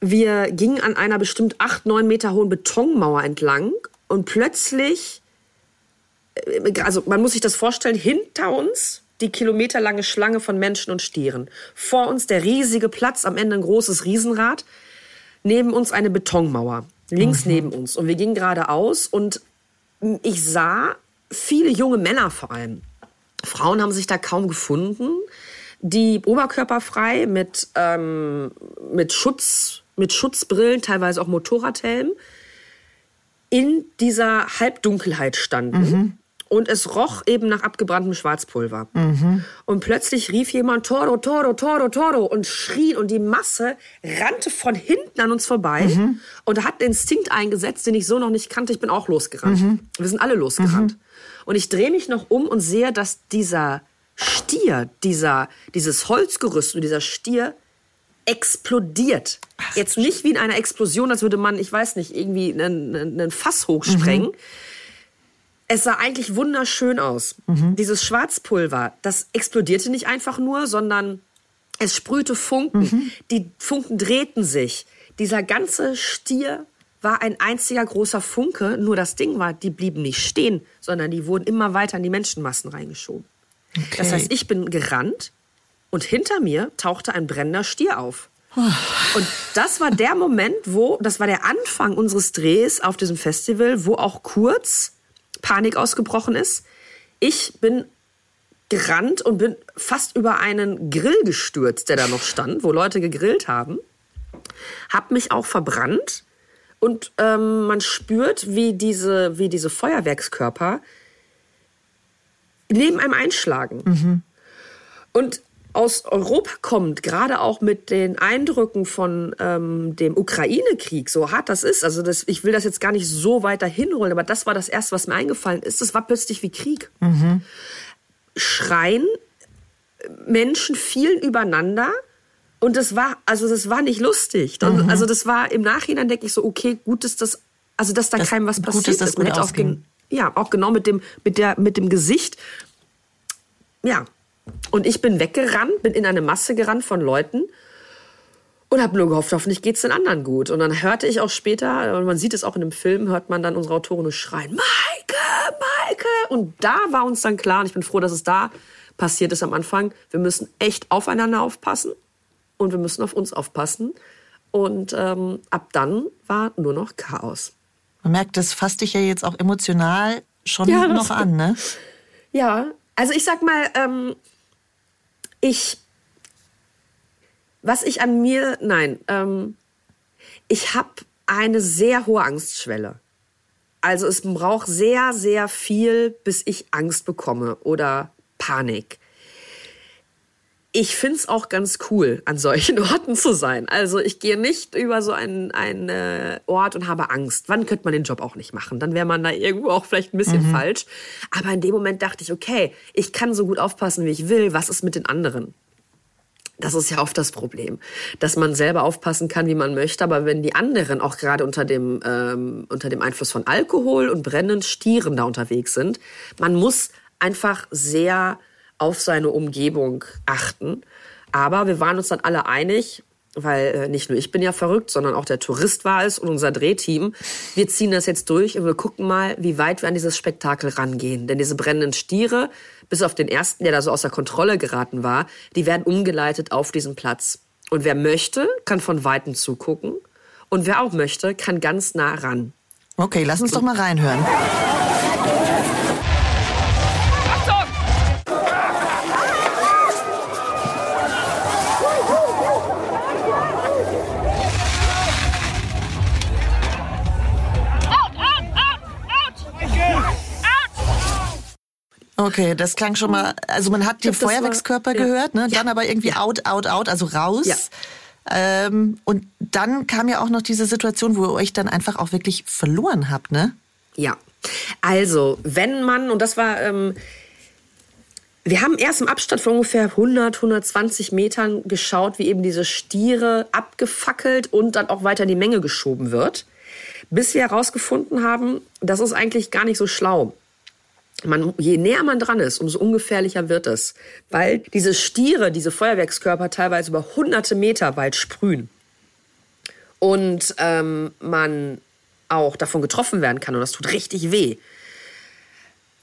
wir gingen an einer bestimmt acht, neun Meter hohen Betonmauer entlang und plötzlich also man muss sich das vorstellen, hinter uns die kilometerlange Schlange von Menschen und Stieren. Vor uns der riesige Platz, am Ende ein großes Riesenrad. Neben uns eine Betonmauer. Links neben uns. Und wir gingen geradeaus und ich sah viele junge Männer vor allem. Frauen haben sich da kaum gefunden. Die oberkörperfrei mit, ähm, mit, Schutz, mit Schutzbrillen, teilweise auch Motorradhelm, in dieser Halbdunkelheit standen. Und es roch eben nach abgebranntem Schwarzpulver. Und plötzlich rief jemand Toro, Toro, Toro, Toro und schrie und die Masse rannte von hinten an uns vorbei und hat einen Instinkt eingesetzt, den ich so noch nicht kannte. Ich bin auch losgerannt. Wir sind alle losgerannt. Und ich drehe mich noch um und sehe, dass dieser Stier, dieser, dieses Holzgerüst und dieser Stier explodiert. Jetzt nicht wie in einer Explosion, als würde man, ich weiß nicht, irgendwie einen, einen Fass hochsprengen. Mhm. Es sah eigentlich wunderschön aus. Mhm. Dieses Schwarzpulver, das explodierte nicht einfach nur, sondern es sprühte Funken. Mhm. Die Funken drehten sich. Dieser ganze Stier war ein einziger großer Funke. Nur das Ding war, die blieben nicht stehen, sondern die wurden immer weiter in die Menschenmassen reingeschoben. Das Okay. heißt, ich bin gerannt und hinter mir tauchte ein brennender Stier auf. Und das war der Moment, wo, das war der Anfang unseres Drehs auf diesem Festival, wo auch kurz Panik ausgebrochen ist. Ich bin gerannt und bin fast über einen Grill gestürzt, der da noch stand, wo Leute gegrillt haben. Hab mich auch verbrannt und ähm, man spürt, wie diese, wie diese Feuerwerkskörper neben einem einschlagen. Und aus Europa kommt, gerade auch mit den Eindrücken von ähm, dem Ukraine-Krieg, so hart das ist, also das, ich will das jetzt gar nicht so weiter hinholen, aber das war das Erste, was mir eingefallen ist, das war plötzlich wie Krieg. Schreien, Menschen fielen übereinander und das war, also das war nicht lustig. Das- Also das war im Nachhinein denke ich so, okay, gut ist das, also dass da Das- keinem was passiert ist. Man hätte auch ja, auch genau mit dem, mit der, mit dem Gesicht. Ja. Und ich bin weggerannt, bin in eine Masse gerannt von Leuten und habe nur gehofft, hoffentlich geht's den anderen gut. Und dann hörte ich auch später, und man sieht es auch in dem Film, hört man dann unsere Autorin nur schreien, Maike, Maike. Und da war uns dann klar, und ich bin froh, dass es da passiert ist am Anfang, wir müssen echt aufeinander aufpassen und wir müssen auf uns aufpassen. Und ähm, ab dann war nur noch Chaos. Man merkt, das fasst dich ja jetzt auch emotional schon Ja, noch an, ne? Ja, also ich sag mal, ähm, ich, was ich an mir, nein, ähm, ich habe eine sehr hohe Angstschwelle. Also es braucht sehr, sehr viel, bis ich Angst bekomme oder Panik. Ich find's auch ganz cool, an solchen Orten zu sein. Also ich gehe nicht über so einen, einen äh, Ort und habe Angst. Wann könnte man den Job auch nicht machen? Dann wäre man da irgendwo auch vielleicht ein bisschen falsch. Aber in dem Moment dachte ich, okay, ich kann so gut aufpassen, wie ich will. Was ist mit den anderen? Das ist ja oft das Problem, dass man selber aufpassen kann, wie man möchte, aber wenn die anderen auch gerade unter dem ähm, unter dem Einfluss von Alkohol und brennenden Stieren da unterwegs sind, man muss einfach sehr auf seine Umgebung achten. Aber wir waren uns dann alle einig, weil äh, nicht nur ich bin ja verrückt, sondern auch der Tourist war es und unser Drehteam. Wir ziehen das jetzt durch und wir gucken mal, wie weit wir an dieses Spektakel rangehen. Denn diese brennenden Stiere, bis auf den ersten, der da so außer Kontrolle geraten war, die werden umgeleitet auf diesen Platz. Und wer möchte, kann von Weitem zugucken. Und wer auch möchte, kann ganz nah ran. Okay, lass uns doch mal reinhören. Okay, das klang schon mal, also man hat war- Feuerwerkskörper ja. gehört, ne? Ja. Dann aber irgendwie out, out, out, also raus. Ja. Ähm, und dann kam ja auch noch diese Situation, wo ihr euch dann einfach auch wirklich verloren habt, ne? Ja. Also, wenn man, und das war, ähm, wir haben erst im Abstand von ungefähr 100, 120 Metern geschaut, wie eben diese Stiere abgefackelt und dann auch weiter in die Menge geschoben wird. Bis wir herausgefunden haben, das ist eigentlich gar nicht so schlau. Man, je näher man dran ist, umso ungefährlicher wird es. Weil diese Stiere, diese Feuerwerkskörper teilweise über hunderte Meter weit sprühen. Und ähm, man auch davon getroffen werden kann und das tut richtig weh.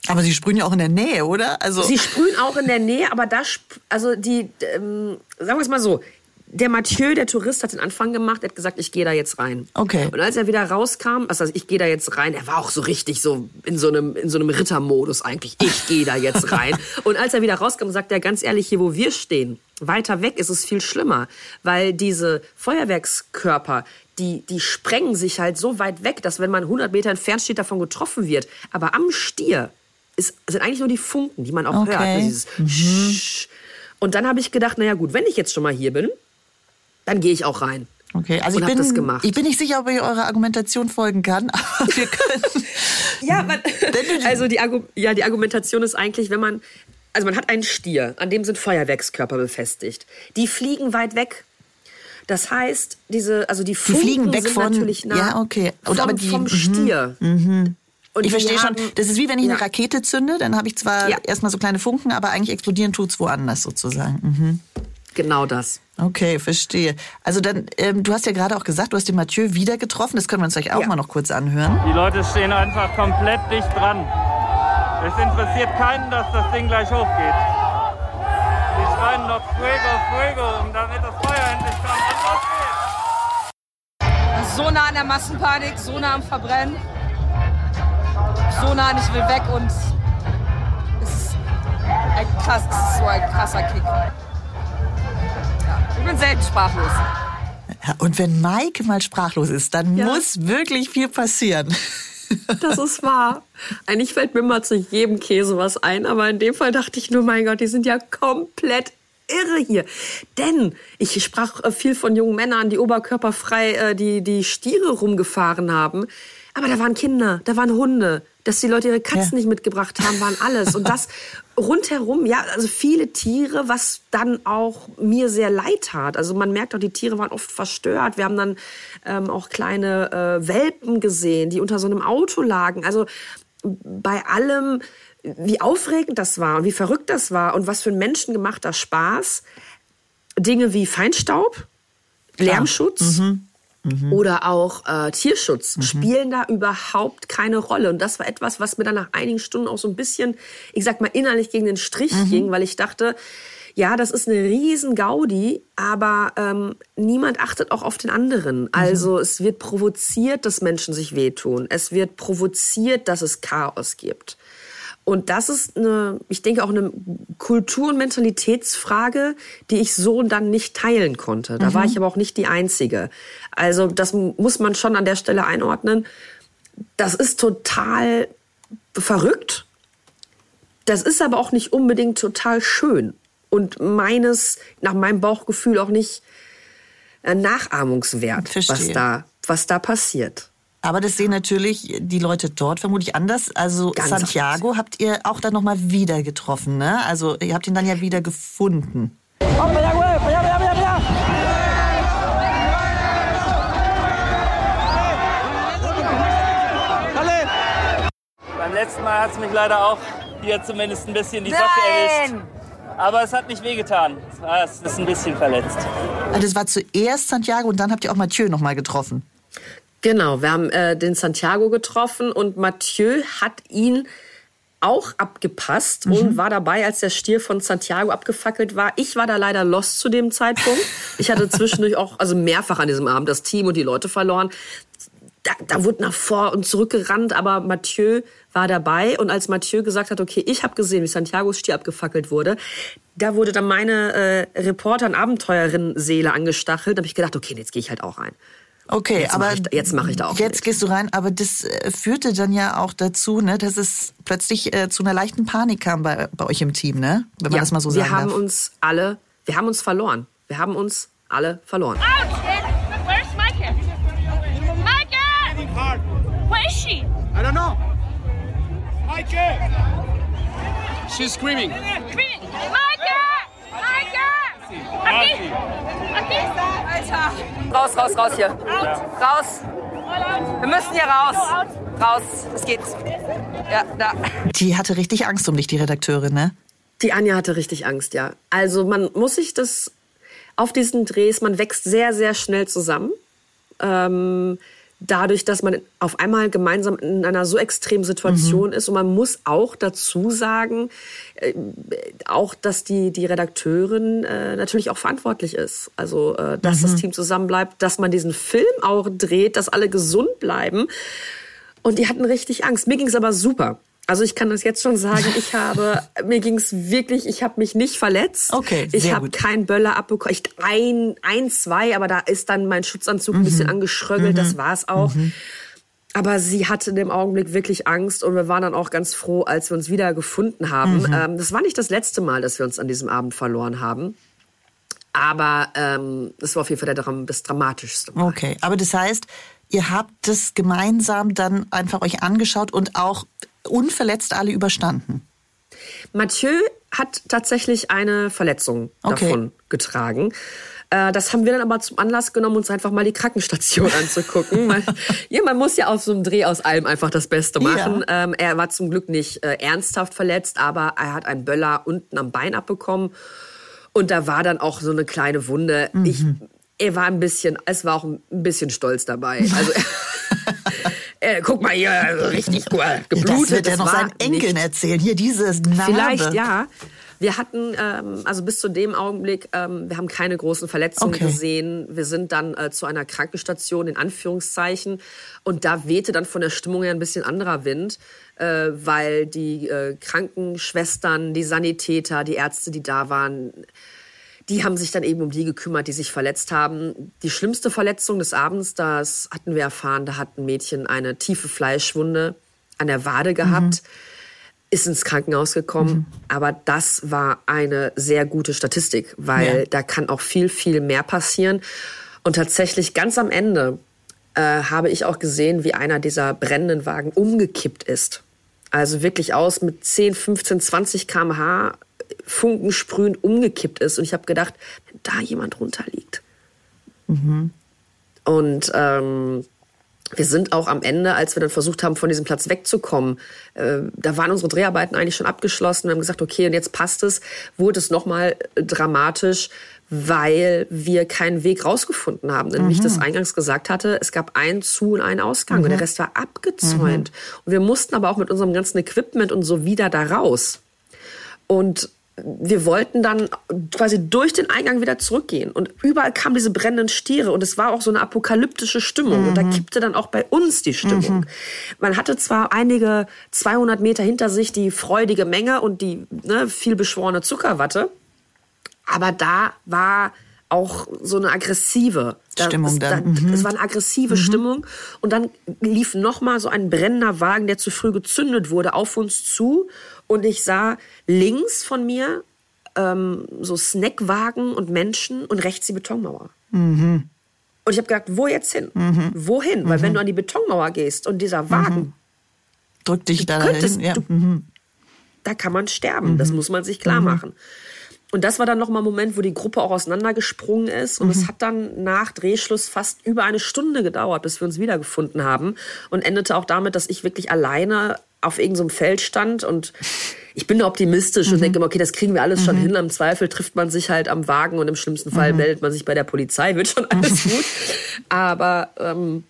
Aber sie sprühen ja auch in der Nähe, oder? Also Sie sprühen auch in der Nähe, aber da, also die, ähm, sagen wir es mal so, der Mathieu, der Tourist, hat den Anfang gemacht, er hat gesagt, ich gehe da jetzt rein. Okay. Und als er wieder rauskam, also ich gehe da jetzt rein, er war auch so richtig so in so einem, in so einem Rittermodus eigentlich, ich gehe da jetzt rein. Und als er wieder rauskam, sagt er ganz ehrlich, hier wo wir stehen, weiter weg ist es viel schlimmer, weil diese Feuerwerkskörper, die, die sprengen sich halt so weit weg, dass wenn man 100 Meter entfernt steht, davon getroffen wird. Aber am Stier ist, sind eigentlich nur die Funken, die man auch Okay. hört. ne, Dieses Sch- Und dann habe ich gedacht, naja gut, wenn ich jetzt schon mal hier bin, dann gehe ich auch rein. Okay, also ich bin, ich bin nicht sicher, ob ich eurer Argumentation folgen kann, aber wir können. Ja, man, also die, ja, die Argumentation ist eigentlich, wenn man, also man hat einen Stier, an dem sind Feuerwerkskörper befestigt. Die fliegen weit weg. Das heißt, diese, also die Die fliegen weg sind von. natürlich nah ja, okay. Und vom, aber die, vom mhm. Stier. Und Ich verstehe schon. haben- Das ist wie wenn ich Ja. eine Rakete zünde, dann habe ich zwar Ja. erstmal so kleine Funken, aber eigentlich explodieren tut's woanders sozusagen. Mhm. Genau das. Okay, verstehe. Also dann, ähm, du hast ja gerade auch gesagt, du hast den Mathieu wieder getroffen. Das können wir uns gleich auch Ja. mal noch kurz anhören. Die Leute stehen einfach komplett dicht dran. Es interessiert keinen, dass das Ding gleich hochgeht. Die schreien noch Fuego, Fuego, und damit das Feuer endlich kommt und losgeht. So nah an der Massenpanik, so nah am Verbrennen. So nah und ich will weg und es ist ein krass, es ist so ein krasser Kick. Bin selten sprachlos. Und wenn Mike mal sprachlos ist, dann Ja. muss wirklich viel passieren. Das ist wahr. Eigentlich fällt mir mal zu jedem Käse was ein, aber in dem Fall dachte ich nur, mein Gott, die sind ja komplett irre hier. Denn ich sprach äh, viel von jungen Männern, die oberkörperfrei äh, die, die Stiere rumgefahren haben. Aber da waren Kinder, da waren Hunde. Dass die Leute ihre Katzen Ja. nicht mitgebracht haben, waren alles. Und das rundherum, ja, also viele Tiere, was dann auch mir sehr leid tat. Also man merkt auch, die Tiere waren oft verstört. Wir haben dann ähm, auch kleine äh, Welpen gesehen, die unter so einem Auto lagen. Also bei allem, wie aufregend das war und wie verrückt das war und was für ein menschengemachter Spaß, Dinge wie Feinstaub, Lärmschutz oder auch äh, Tierschutz spielen da überhaupt keine Rolle. Und das war etwas, was mir dann nach einigen Stunden auch so ein bisschen, ich sag mal, innerlich gegen den Strich ging, weil ich dachte, ja, das ist eine riesen Gaudi, aber ähm, niemand achtet auch auf den anderen. Also es wird provoziert, dass Menschen sich wehtun. Es wird provoziert, dass es Chaos gibt. Und das ist eine, ich denke auch eine Kultur- und Mentalitätsfrage, die ich so dann nicht teilen konnte. Da war ich aber auch nicht die Einzige. Also das muss man schon an der Stelle einordnen. Das ist total verrückt. Das ist aber auch nicht unbedingt total schön. Und meines, nach meinem Bauchgefühl auch nicht äh, nachahmungswert, was Verstehe. da, was da passiert. Aber das sehen natürlich die Leute dort vermutlich anders. Also Ganz Santiago habt ihr auch dann nochmal wieder getroffen, ne? Also ihr habt ihn dann ja wieder gefunden. Beim letzten Mal hat es mich leider auch hier zumindest ein bisschen die Socke erwischt. Aber es hat nicht wehgetan. Es war- Es ist ein bisschen verletzt. Also das war zuerst Santiago und dann habt ihr auch Mathieu nochmal getroffen. Genau, wir haben äh, den Santiago getroffen und Mathieu hat ihn auch abgepasst und war dabei, als der Stier von Santiago abgefackelt war. Ich war da leider lost zu dem Zeitpunkt. Ich hatte zwischendurch auch, also mehrfach an diesem Abend, das Team und die Leute verloren. Da, da wurde nach vor und zurück gerannt, aber Mathieu war dabei. Und als Mathieu gesagt hat, okay, ich habe gesehen, wie Santiagos Stier abgefackelt wurde, da wurde dann meine äh, Reporter- und Abenteuerinnen-Seele angestachelt. Da habe ich gedacht, okay, jetzt gehe ich halt auch rein. Okay, Jetzt aber mach ich da- jetzt mach ich da auch Jetzt mit. gehst du rein, aber das äh, führte dann ja auch dazu, ne, dass es plötzlich äh, zu einer leichten Panik kam bei, bei euch im Team, ne? Wenn man das mal so wir sagen haben darf. uns alle, wir haben uns verloren. Wir haben uns alle verloren. Ouch! Where's Micah? Micah! Where is she? I don't know. Micah! She's screaming. Screaming! Alter! Raus, raus, raus hier. Raus! Wir müssen hier raus! Raus! Es geht. Ja, da. Die hatte richtig Angst um dich, die Redakteurin, ne? Die Anja hatte richtig Angst, ja. Also man muss sich das auf diesen Drehs, man wächst sehr, sehr schnell zusammen. Ähm, dadurch, dass man auf einmal gemeinsam in einer so extremen Situation ist. Und man muss auch dazu sagen, äh, auch, dass die, die Redakteurin äh, natürlich auch verantwortlich ist. Also, äh, dass das Team zusammenbleibt, dass man diesen Film auch dreht, dass alle gesund bleiben. Und die hatten richtig Angst. Mir ging's aber super. Also ich kann das jetzt schon sagen, ich habe, mir ging's wirklich, ich habe mich nicht verletzt. Okay, Ich sehr habe gut. keinen Böller abbekommen. Ich, ein, ein, zwei, aber da ist dann mein Schutzanzug ein Mhm. bisschen angeschröggelt, das war's auch. Aber sie hatte in dem Augenblick wirklich Angst und wir waren dann auch ganz froh, als wir uns wieder gefunden haben. Mhm. Ähm, das war nicht das letzte Mal, dass wir uns an diesem Abend verloren haben. Aber ähm, das war auf jeden Fall der, das Dramatischste. Mal. Okay, aber das heißt, ihr habt das gemeinsam dann einfach euch angeschaut und auch unverletzt alle überstanden. Mathieu hat tatsächlich eine Verletzung Okay. davon getragen. Äh, das haben wir dann aber zum Anlass genommen, uns einfach mal die Krankenstation anzugucken. Weil, ja, man muss ja auf so einem Dreh aus allem einfach das Beste machen. Ja. Ähm, er war zum Glück nicht äh, ernsthaft verletzt, aber er hat einen Böller unten am Bein abbekommen. Und da war dann auch so eine kleine Wunde. Ich, er war ein bisschen, es war auch ein bisschen stolz dabei. Also, äh, guck mal hier, richtig geblutet. das wird er noch seinen Enkeln nicht- erzählen. Hier dieses Narbe. Vielleicht ja. Wir hatten, ähm, also bis zu dem Augenblick, ähm, wir haben keine großen Verletzungen Okay. gesehen. Wir sind dann äh, zu einer Krankenstation in Anführungszeichen und da wehte dann von der Stimmung her ein bisschen anderer Wind, äh, weil die äh, Krankenschwestern, die Sanitäter, die Ärzte, die da waren, die haben sich dann eben um die gekümmert, die sich verletzt haben. Die schlimmste Verletzung des Abends, das hatten wir erfahren, da hat ein Mädchen eine tiefe Fleischwunde an der Wade gehabt, ist ins Krankenhaus gekommen. Aber das war eine sehr gute Statistik, weil Ja. da kann auch viel, viel mehr passieren. Und tatsächlich ganz am Ende äh, habe ich auch gesehen, wie einer dieser brennenden Wagen umgekippt ist. Also wirklich aus mit 10, 15, 20 km/h funkensprühend umgekippt ist. Und ich habe gedacht, wenn da jemand runterliegt. Und ähm, wir sind auch am Ende, als wir dann versucht haben, von diesem Platz wegzukommen, äh, da waren unsere Dreharbeiten eigentlich schon abgeschlossen. Wir haben gesagt, okay, und jetzt passt es, wurde es nochmal dramatisch, weil wir keinen Weg rausgefunden haben. Denn wie ich das eingangs gesagt hatte, es gab einen Zu- und einen Ausgang und der Rest war abgezäunt. Und wir mussten aber auch mit unserem ganzen Equipment und so wieder da raus. Und wir wollten dann quasi durch den Eingang wieder zurückgehen. Und überall kamen diese brennenden Stiere. Und es war auch so eine apokalyptische Stimmung. Und da kippte dann auch bei uns die Stimmung. Man hatte zwar einige 200 Meter hinter sich die freudige Menge und die ne, viel beschworene Zuckerwatte. Aber da war auch so eine aggressive da, Stimmung es, dann. Mhm. Da, Es war eine aggressive Stimmung. Und dann lief noch mal so ein brennender Wagen, der zu früh gezündet wurde, auf uns zu. Und ich sah links von mir ähm, so Snackwagen und Menschen und rechts die Betonmauer. Und ich habe gedacht, wo jetzt hin? Wohin? Weil wenn du an die Betonmauer gehst und dieser Wagen Drück dich da hin. Ja. Mhm. da kann man sterben. Das muss man sich klar machen. Und das war dann nochmal ein Moment, wo die Gruppe auch auseinandergesprungen ist. Und es hat dann nach Drehschluss fast über eine Stunde gedauert, bis wir uns wiedergefunden haben. Und endete auch damit, dass ich wirklich alleine auf irgendeinem Feld stand. Und ich bin optimistisch und denke, immer, okay, das kriegen wir alles schon hin. Im Zweifel trifft man sich halt am Wagen und im schlimmsten Fall meldet man sich bei der Polizei. Wird schon alles gut. Aber ähm,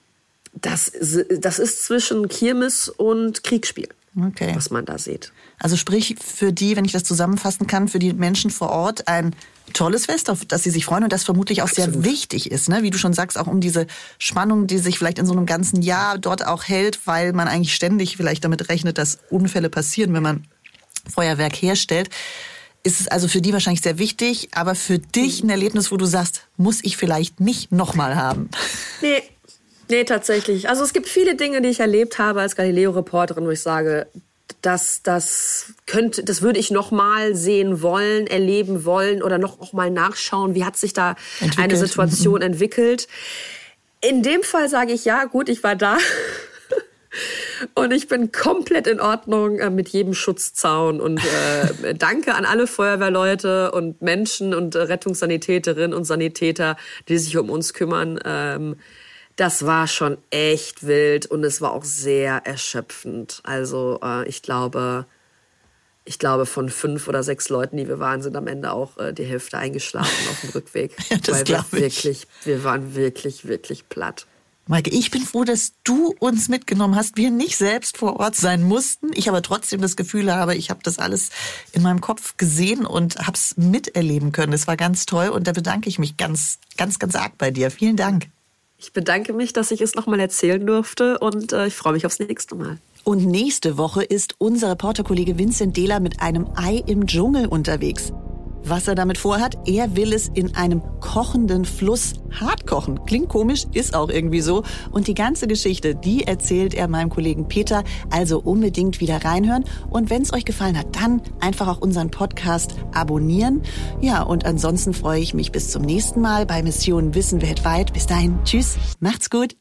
das, das ist zwischen Kirmes und Kriegsspiel, Okay. was man da sieht. Also sprich für die, wenn ich das zusammenfassen kann, für die Menschen vor Ort ein tolles Fest, auf das sie sich freuen und das vermutlich auch sehr Absolut. wichtig ist, ne? wie du schon sagst, auch um diese Spannung, die sich vielleicht in so einem ganzen Jahr dort auch hält, weil man eigentlich ständig vielleicht damit rechnet, dass Unfälle passieren, wenn man Feuerwerk herstellt. Ist es also für die wahrscheinlich sehr wichtig, aber für dich ein Erlebnis, wo du sagst, muss ich vielleicht nicht nochmal haben. Nee, nee, tatsächlich. Also es gibt viele Dinge, die ich erlebt habe als Galileo-Reporterin, wo ich sage, das, das könnte, das würde ich noch mal sehen wollen, erleben wollen oder noch, noch mal nachschauen. Wie hat sich da Entwickelt. eine Situation entwickelt? In dem Fall sage ich ja, gut, ich war da. Und ich bin komplett in Ordnung äh, mit jedem Schutzzaun. Und äh, danke an alle Feuerwehrleute und Menschen und äh, Rettungssanitäterinnen und Sanitäter, die sich um uns kümmern. Ähm, das war schon echt wild und es war auch sehr erschöpfend. Also äh, ich glaube, ich glaube, von fünf oder sechs Leuten, die wir waren, sind am Ende auch äh, die Hälfte eingeschlafen auf dem Rückweg. Ja, das weil wir ich. wirklich, wir waren wirklich, wirklich platt. Maike, ich bin froh, dass du uns mitgenommen hast. Wir nicht selbst vor Ort sein mussten. Ich aber trotzdem das Gefühl habe, ich habe das alles in meinem Kopf gesehen und habe es miterleben können. Das war ganz toll und da bedanke ich mich ganz, ganz, ganz arg bei dir. Vielen Dank. Ich bedanke mich, dass ich es nochmal erzählen durfte und äh, ich freue mich aufs nächste Mal. Und nächste Woche ist unser Reporterkollege Vincent Dehler mit einem Ei im Dschungel unterwegs. Was er damit vorhat, er will es in einem kochenden Fluss hart kochen. Klingt komisch, ist auch irgendwie so. Und die ganze Geschichte, die erzählt er meinem Kollegen Peter. Also unbedingt wieder reinhören. Und wenn es euch gefallen hat, dann einfach auch unseren Podcast abonnieren. Ja, und ansonsten freue ich mich bis zum nächsten Mal bei Mission Wissen weltweit. Bis dahin, tschüss, macht's gut.